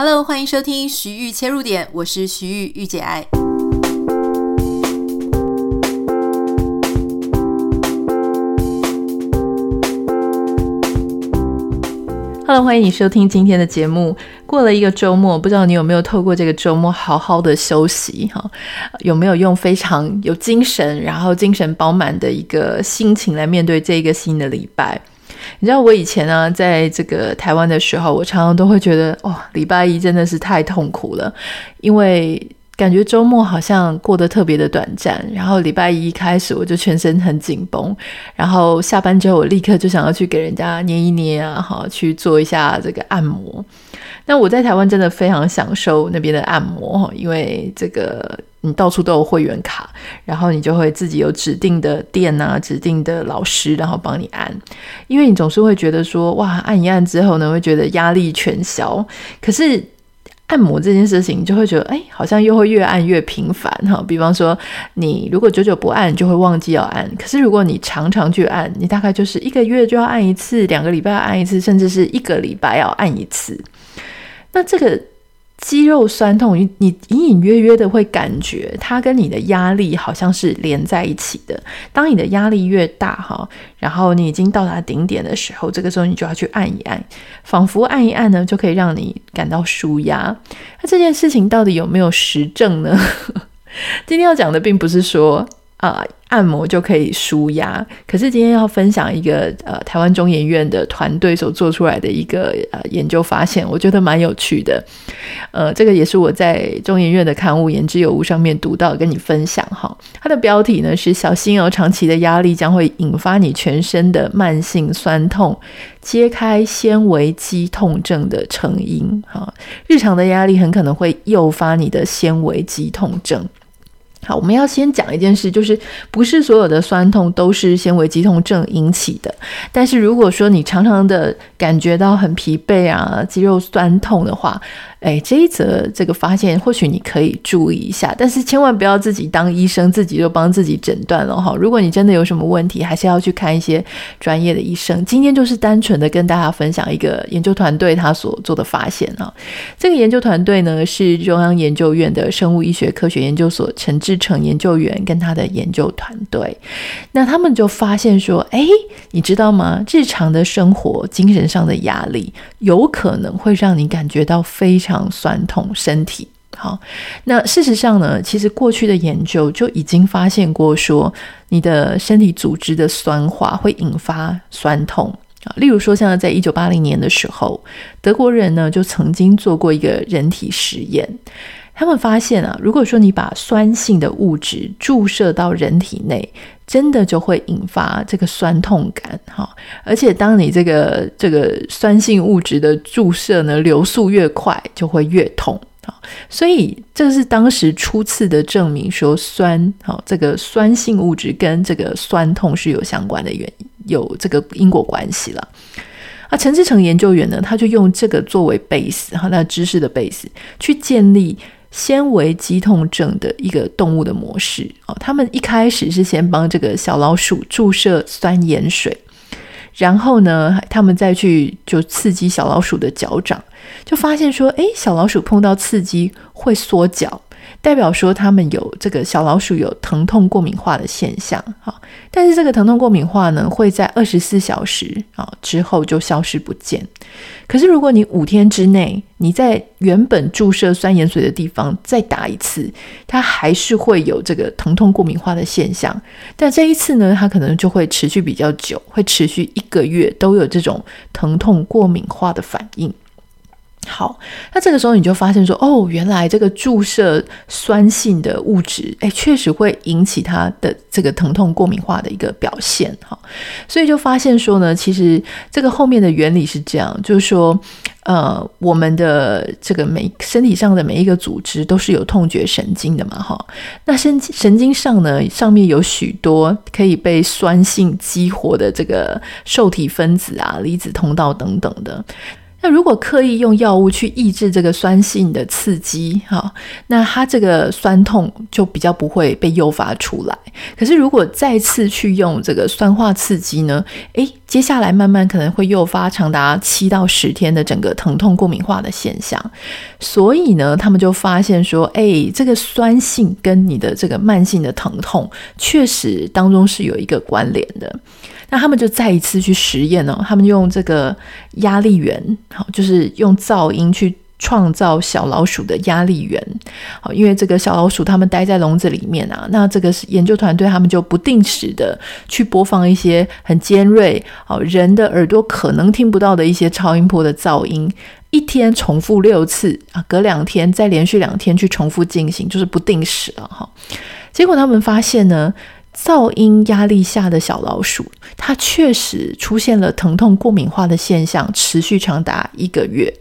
Hello，欢迎收听徐玉切入点，我是徐豫御姐爱。Hello，欢迎你收听今天的节目。过了一个周末，不知道你有没有透过这个周末好好的休息哈？有没有用非常有精神，然后精神饱满的一个心情来面对这一个新的礼拜？你知道我以前呢，在这个台湾的时候，我常常都会觉得，哇、哦，礼拜一真的是太痛苦了，因为感觉周末好像过得特别的短暂。然后礼拜一开始，我就全身很紧绷，然后下班之后，我立刻就想要去给人家捏一捏啊，哈，去做一下这个按摩。那我在台湾真的非常享受那边的按摩，因为这个。你到处都有会员卡，然后你就会自己有指定的店啊，指定的老师，然后帮你按。因为你总是会觉得说，哇，按一按之后呢，会觉得压力全消。可是按摩这件事情，就会觉得，哎，好像又会越按越频繁哈。比方说，你如果久久不按，就会忘记要按。可是如果你常常去按，你大概就是一个月就要按一次，两个礼拜要按一次，甚至是一个礼拜要按一次。那这个。肌肉酸痛，你你隐隐约约的会感觉它跟你的压力好像是连在一起的。当你的压力越大哈，然后你已经到达顶点的时候，这个时候你就要去按一按，仿佛按一按呢就可以让你感到舒压。那这件事情到底有没有实证呢？今天要讲的并不是说。呃按摩就可以舒压，可是今天要分享一个呃台湾中研院的团队所做出来的一个呃研究发现，我觉得蛮有趣的。呃，这个也是我在中研院的刊物《言之有物》上面读到，跟你分享哈。它的标题呢是“小心哦，长期的压力将会引发你全身的慢性酸痛，揭开纤维肌痛症的成因”哈。日常的压力很可能会诱发你的纤维肌痛症。好，我们要先讲一件事，就是不是所有的酸痛都是纤维肌痛症引起的。但是如果说你常常的感觉到很疲惫啊，肌肉酸痛的话，哎，这一则这个发现或许你可以注意一下，但是千万不要自己当医生，自己就帮自己诊断了哈。如果你真的有什么问题，还是要去看一些专业的医生。今天就是单纯的跟大家分享一个研究团队他所做的发现哈。这个研究团队呢是中央研究院的生物医学科学研究所陈志成研究员跟他的研究团队，那他们就发现说，哎，你知道吗？日常的生活、精神上的压力，有可能会让你感觉到非常。非常酸痛，身体好。那事实上呢，其实过去的研究就已经发现过，说你的身体组织的酸化会引发酸痛啊。例如说，像在一九八零年的时候，德国人呢就曾经做过一个人体实验，他们发现啊，如果说你把酸性的物质注射到人体内，真的就会引发这个酸痛感，哈！而且当你这个这个酸性物质的注射呢，流速越快，就会越痛，啊！所以这是当时初次的证明说酸，好，这个酸性物质跟这个酸痛是有相关的原因，有这个因果关系了。啊，陈志诚研究员呢，他就用这个作为 base，哈，那知识的 base 去建立。纤维肌痛症的一个动物的模式哦，他们一开始是先帮这个小老鼠注射酸盐水，然后呢，他们再去就刺激小老鼠的脚掌，就发现说，诶，小老鼠碰到刺激会缩脚。代表说他们有这个小老鼠有疼痛过敏化的现象，好，但是这个疼痛过敏化呢，会在二十四小时啊之后就消失不见。可是如果你五天之内你在原本注射酸盐水的地方再打一次，它还是会有这个疼痛过敏化的现象，但这一次呢，它可能就会持续比较久，会持续一个月都有这种疼痛过敏化的反应。好，那这个时候你就发现说，哦，原来这个注射酸性的物质，哎，确实会引起它的这个疼痛过敏化的一个表现，哈，所以就发现说呢，其实这个后面的原理是这样，就是说，呃，我们的这个每身体上的每一个组织都是有痛觉神经的嘛，哈，那神神经上呢，上面有许多可以被酸性激活的这个受体分子啊、离子通道等等的。那如果刻意用药物去抑制这个酸性的刺激，哈，那它这个酸痛就比较不会被诱发出来。可是如果再次去用这个酸化刺激呢，诶，接下来慢慢可能会诱发长达七到十天的整个疼痛过敏化的现象。所以呢，他们就发现说，诶，这个酸性跟你的这个慢性的疼痛确实当中是有一个关联的。那他们就再一次去实验哦，他们用这个压力源，好，就是用噪音去创造小老鼠的压力源，好，因为这个小老鼠它们待在笼子里面啊，那这个是研究团队他们就不定时的去播放一些很尖锐，好，人的耳朵可能听不到的一些超音波的噪音，一天重复六次啊，隔两天再连续两天去重复进行，就是不定时了哈。结果他们发现呢。噪音压力下的小老鼠，它确实出现了疼痛过敏化的现象，持续长达一个月。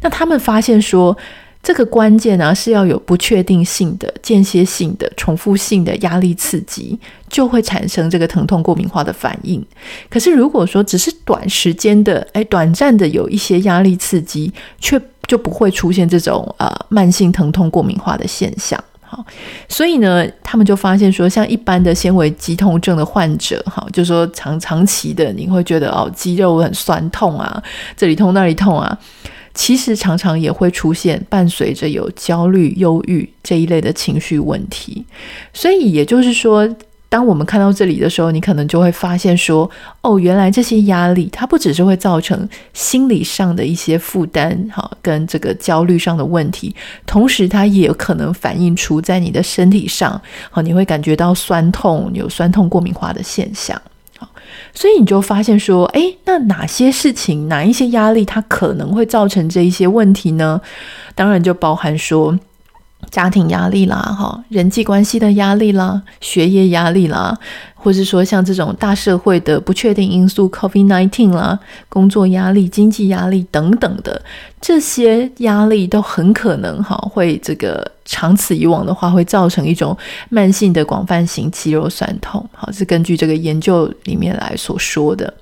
那他们发现说，这个关键呢是要有不确定性的、间歇性的、重复性的压力刺激，就会产生这个疼痛过敏化的反应。可是如果说只是短时间的，哎，短暂的有一些压力刺激，却就不会出现这种呃慢性疼痛过敏化的现象。好，所以呢，他们就发现说，像一般的纤维肌痛症的患者，哈，就说长长期的，你会觉得哦，肌肉很酸痛啊，这里痛那里痛啊，其实常常也会出现伴随着有焦虑、忧郁这一类的情绪问题。所以也就是说。当我们看到这里的时候，你可能就会发现说，哦，原来这些压力它不只是会造成心理上的一些负担，哈，跟这个焦虑上的问题，同时它也可能反映出在你的身体上，好，你会感觉到酸痛，有酸痛过敏化的现象，好，所以你就发现说，诶，那哪些事情，哪一些压力，它可能会造成这一些问题呢？当然就包含说。家庭压力啦，哈，人际关系的压力啦，学业压力啦，或是说像这种大社会的不确定因素，COVID-19 啦，工作压力、经济压力等等的这些压力，都很可能哈会这个长此以往的话，会造成一种慢性的广泛型肌肉酸痛，好，是根据这个研究里面来所说的。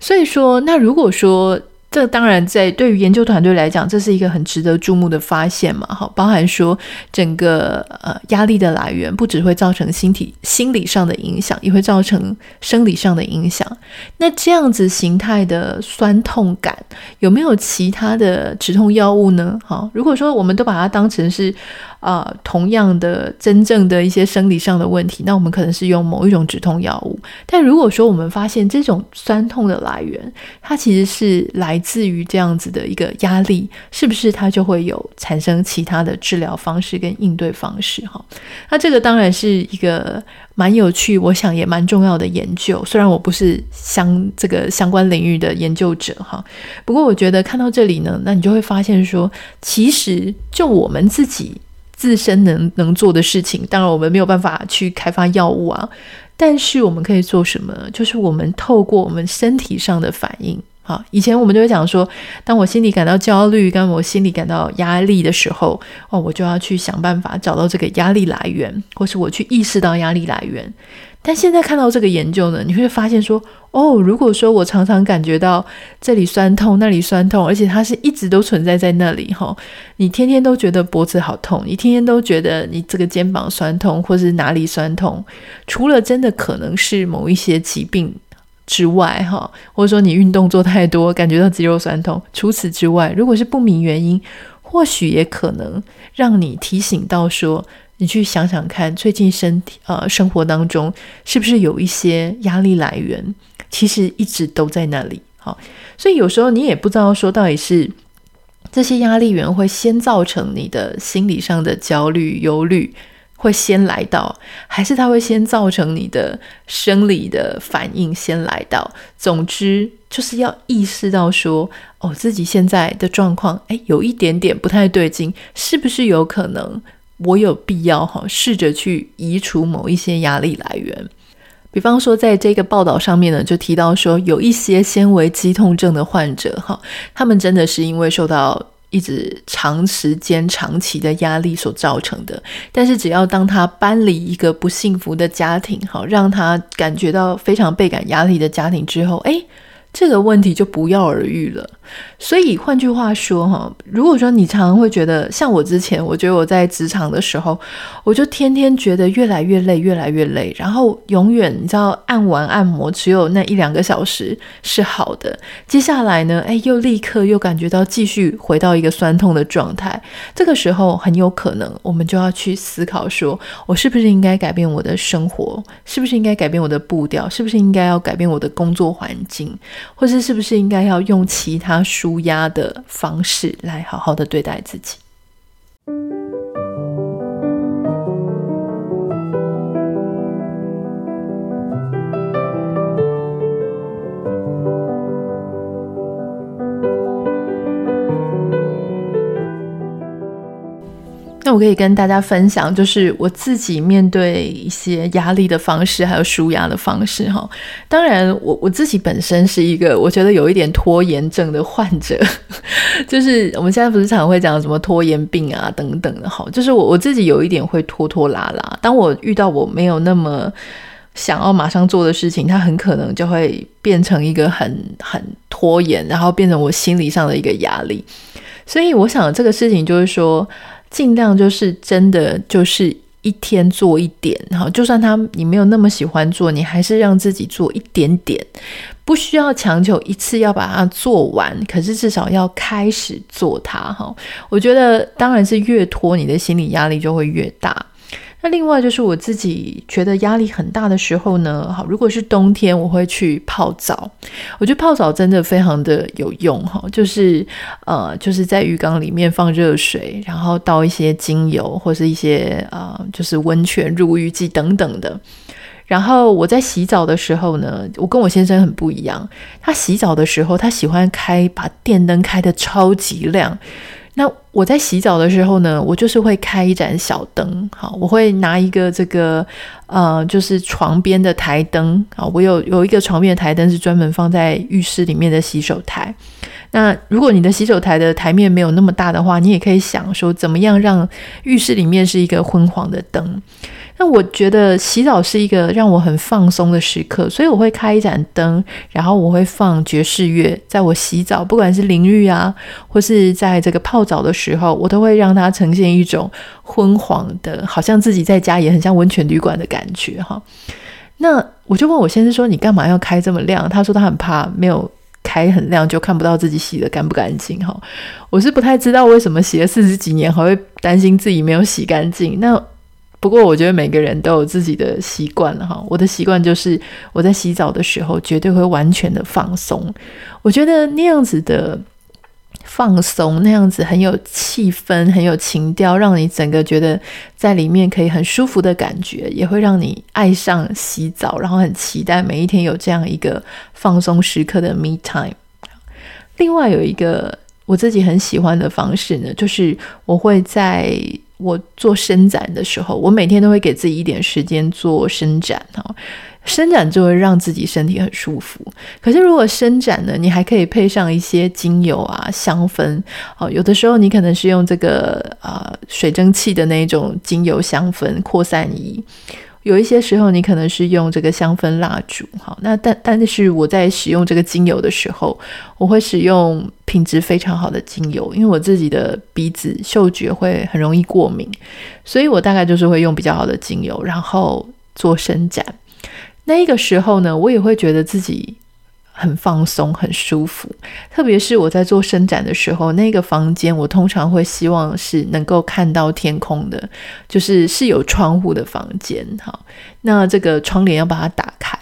所以说，那如果说。这当然，在对于研究团队来讲，这是一个很值得注目的发现嘛。好，包含说整个呃压力的来源，不只会造成心体心理上的影响，也会造成生理上的影响。那这样子形态的酸痛感，有没有其他的止痛药物呢？好，如果说我们都把它当成是。啊、呃，同样的真正的一些生理上的问题，那我们可能是用某一种止痛药物。但如果说我们发现这种酸痛的来源，它其实是来自于这样子的一个压力，是不是它就会有产生其他的治疗方式跟应对方式？哈，那这个当然是一个蛮有趣，我想也蛮重要的研究。虽然我不是相这个相关领域的研究者，哈，不过我觉得看到这里呢，那你就会发现说，其实就我们自己。自身能能做的事情，当然我们没有办法去开发药物啊，但是我们可以做什么？就是我们透过我们身体上的反应，啊，以前我们就会讲说，当我心里感到焦虑，当我心里感到压力的时候，哦，我就要去想办法找到这个压力来源，或是我去意识到压力来源。但现在看到这个研究呢，你会发现说，哦，如果说我常常感觉到这里酸痛，那里酸痛，而且它是一直都存在在那里，哈，你天天都觉得脖子好痛，你天天都觉得你这个肩膀酸痛，或是哪里酸痛，除了真的可能是某一些疾病之外，哈，或者说你运动做太多，感觉到肌肉酸痛，除此之外，如果是不明原因，或许也可能让你提醒到说。你去想想看，最近身体呃生活当中是不是有一些压力来源？其实一直都在那里。好，所以有时候你也不知道说到底是这些压力源会先造成你的心理上的焦虑、忧虑会先来到，还是它会先造成你的生理的反应先来到？总之就是要意识到说，哦，自己现在的状况，诶，有一点点不太对劲，是不是有可能？我有必要哈，试着去移除某一些压力来源，比方说，在这个报道上面呢，就提到说，有一些纤维肌痛症的患者哈，他们真的是因为受到一直长时间、长期的压力所造成的。但是，只要当他搬离一个不幸福的家庭，哈，让他感觉到非常倍感压力的家庭之后，诶，这个问题就不药而愈了。所以换句话说哈，如果说你常常会觉得，像我之前，我觉得我在职场的时候，我就天天觉得越来越累，越来越累，然后永远你知道按完按摩只有那一两个小时是好的，接下来呢，哎，又立刻又感觉到继续回到一个酸痛的状态。这个时候很有可能我们就要去思考说，我是不是应该改变我的生活？是不是应该改变我的步调？是不是应该要改变我的工作环境？或是是不是应该要用其他舒压的方式来好好的对待自己？我可以跟大家分享，就是我自己面对一些压力的方式，还有舒压的方式哈。当然我，我自己本身是一个我觉得有一点拖延症的患者，就是我们现在不是常常会讲什么拖延病啊等等的哈。就是我我自己有一点会拖拖拉拉，当我遇到我没有那么想要马上做的事情，它很可能就会变成一个很很拖延，然后变成我心理上的一个压力。所以我想这个事情就是说。尽量就是真的就是一天做一点，哈，就算他你没有那么喜欢做，你还是让自己做一点点，不需要强求一次要把它做完，可是至少要开始做它，哈。我觉得当然是越拖，你的心理压力就会越大。那另外就是我自己觉得压力很大的时候呢，好，如果是冬天，我会去泡澡。我觉得泡澡真的非常的有用哈，就是呃，就是在浴缸里面放热水，然后倒一些精油或是一些呃，就是温泉入浴剂等等的。然后我在洗澡的时候呢，我跟我先生很不一样，他洗澡的时候他喜欢开把电灯开得超级亮。那我在洗澡的时候呢，我就是会开一盏小灯，好，我会拿一个这个呃，就是床边的台灯啊，我有有一个床边的台灯是专门放在浴室里面的洗手台。那如果你的洗手台的台面没有那么大的话，你也可以想说怎么样让浴室里面是一个昏黄的灯。那我觉得洗澡是一个让我很放松的时刻，所以我会开一盏灯，然后我会放爵士乐，在我洗澡，不管是淋浴啊，或是在这个泡澡的时候，我都会让它呈现一种昏黄的，好像自己在家也很像温泉旅馆的感觉哈。那我就问我先生说：“你干嘛要开这么亮？”他说他很怕没有开很亮就看不到自己洗得干不干净哈。我是不太知道为什么洗了四十几年还会担心自己没有洗干净。那不过，我觉得每个人都有自己的习惯哈。我的习惯就是我在洗澡的时候绝对会完全的放松。我觉得那样子的放松，那样子很有气氛，很有情调，让你整个觉得在里面可以很舒服的感觉，也会让你爱上洗澡，然后很期待每一天有这样一个放松时刻的 me time。另外有一个我自己很喜欢的方式呢，就是我会在。我做伸展的时候，我每天都会给自己一点时间做伸展哈，伸展就会让自己身体很舒服。可是如果伸展呢，你还可以配上一些精油啊、香氛哦。有的时候你可能是用这个、呃、水蒸气的那种精油香氛扩散仪。有一些时候，你可能是用这个香氛蜡烛，好，那但但是我在使用这个精油的时候，我会使用品质非常好的精油，因为我自己的鼻子嗅觉会很容易过敏，所以我大概就是会用比较好的精油，然后做伸展。那一个时候呢，我也会觉得自己。很放松，很舒服。特别是我在做伸展的时候，那个房间我通常会希望是能够看到天空的，就是是有窗户的房间。哈，那这个窗帘要把它打开，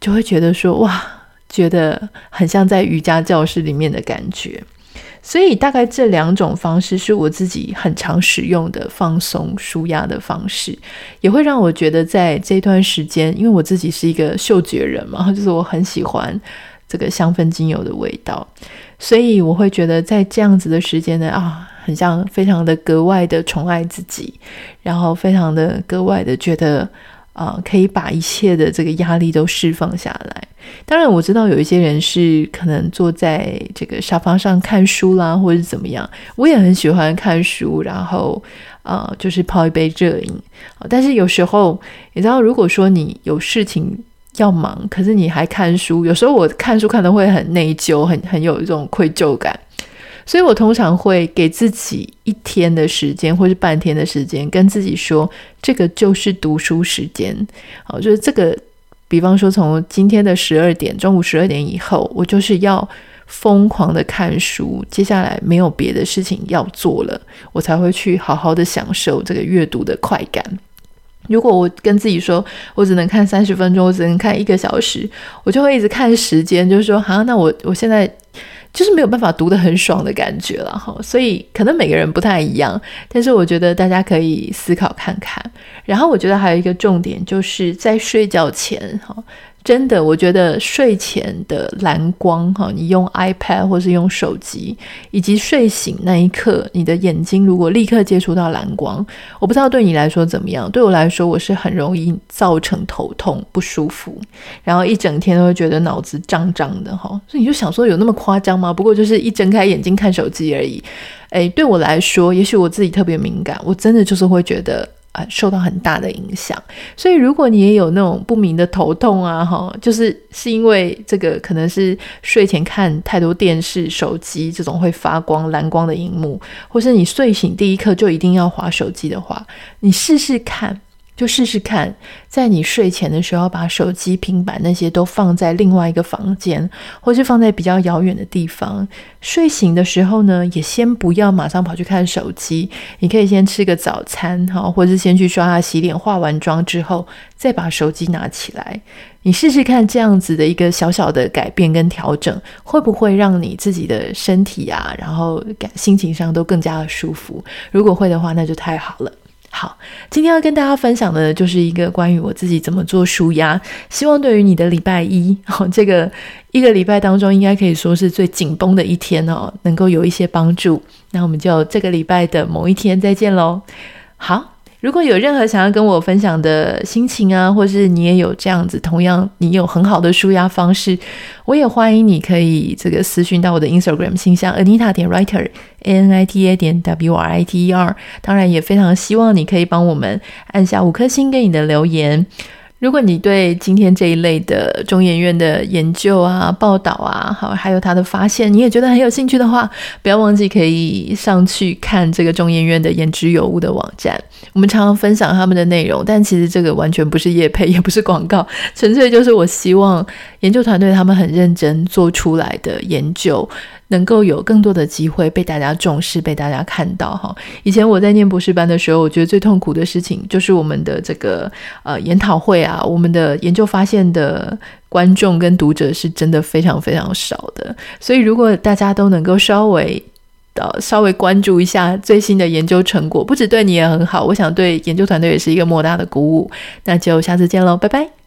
就会觉得说哇，觉得很像在瑜伽教室里面的感觉。所以大概这两种方式是我自己很常使用的放松舒压的方式，也会让我觉得在这段时间，因为我自己是一个嗅觉人嘛，就是我很喜欢。这个香氛精油的味道，所以我会觉得在这样子的时间呢，啊，很像非常的格外的宠爱自己，然后非常的格外的觉得啊，可以把一切的这个压力都释放下来。当然，我知道有一些人是可能坐在这个沙发上看书啦，或者是怎么样。我也很喜欢看书，然后啊，就是泡一杯热饮。但是有时候，你知道，如果说你有事情。要忙，可是你还看书。有时候我看书看的会很内疚，很很有一种愧疚感。所以我通常会给自己一天的时间，或是半天的时间，跟自己说，这个就是读书时间。好，就是这个，比方说从今天的十二点，中午十二点以后，我就是要疯狂的看书。接下来没有别的事情要做了，我才会去好好的享受这个阅读的快感。如果我跟自己说，我只能看三十分钟，我只能看一个小时，我就会一直看时间，就是说，好，那我我现在就是没有办法读得很爽的感觉了哈。所以可能每个人不太一样，但是我觉得大家可以思考看看。然后我觉得还有一个重点，就是在睡觉前哈。真的，我觉得睡前的蓝光，哈，你用 iPad 或是用手机，以及睡醒那一刻，你的眼睛如果立刻接触到蓝光，我不知道对你来说怎么样。对我来说，我是很容易造成头痛不舒服，然后一整天都会觉得脑子胀胀的，哈。所以你就想说，有那么夸张吗？不过就是一睁开眼睛看手机而已。诶，对我来说，也许我自己特别敏感，我真的就是会觉得。啊，受到很大的影响，所以如果你也有那种不明的头痛啊，哈，就是是因为这个可能是睡前看太多电视、手机这种会发光蓝光的荧幕，或是你睡醒第一刻就一定要划手机的话，你试试看。就试试看，在你睡前的时候，把手机、平板那些都放在另外一个房间，或是放在比较遥远的地方。睡醒的时候呢，也先不要马上跑去看手机，你可以先吃个早餐，哈，或是先去刷牙、洗脸、化完妆之后，再把手机拿起来。你试试看这样子的一个小小的改变跟调整，会不会让你自己的身体啊，然后感心情上都更加的舒服？如果会的话，那就太好了。好，今天要跟大家分享的就是一个关于我自己怎么做舒压，希望对于你的礼拜一，哦，这个一个礼拜当中应该可以说是最紧绷的一天哦，能够有一些帮助。那我们就这个礼拜的某一天再见喽。好。如果有任何想要跟我分享的心情啊，或是你也有这样子，同样你有很好的舒压方式，我也欢迎你可以这个私讯到我的 Instagram 信箱 Anita 点 Writer A N I T A 点 W R I T E R。当然也非常希望你可以帮我们按下五颗星给你的留言。如果你对今天这一类的中研院的研究啊、报道啊，好，还有他的发现，你也觉得很有兴趣的话，不要忘记可以上去看这个中研院的言之有物的网站。我们常常分享他们的内容，但其实这个完全不是业配，也不是广告，纯粹就是我希望研究团队他们很认真做出来的研究。能够有更多的机会被大家重视，被大家看到哈。以前我在念博士班的时候，我觉得最痛苦的事情就是我们的这个呃研讨会啊，我们的研究发现的观众跟读者是真的非常非常少的。所以如果大家都能够稍微呃稍微关注一下最新的研究成果，不止对你也很好，我想对研究团队也是一个莫大的鼓舞。那就下次见喽，拜拜。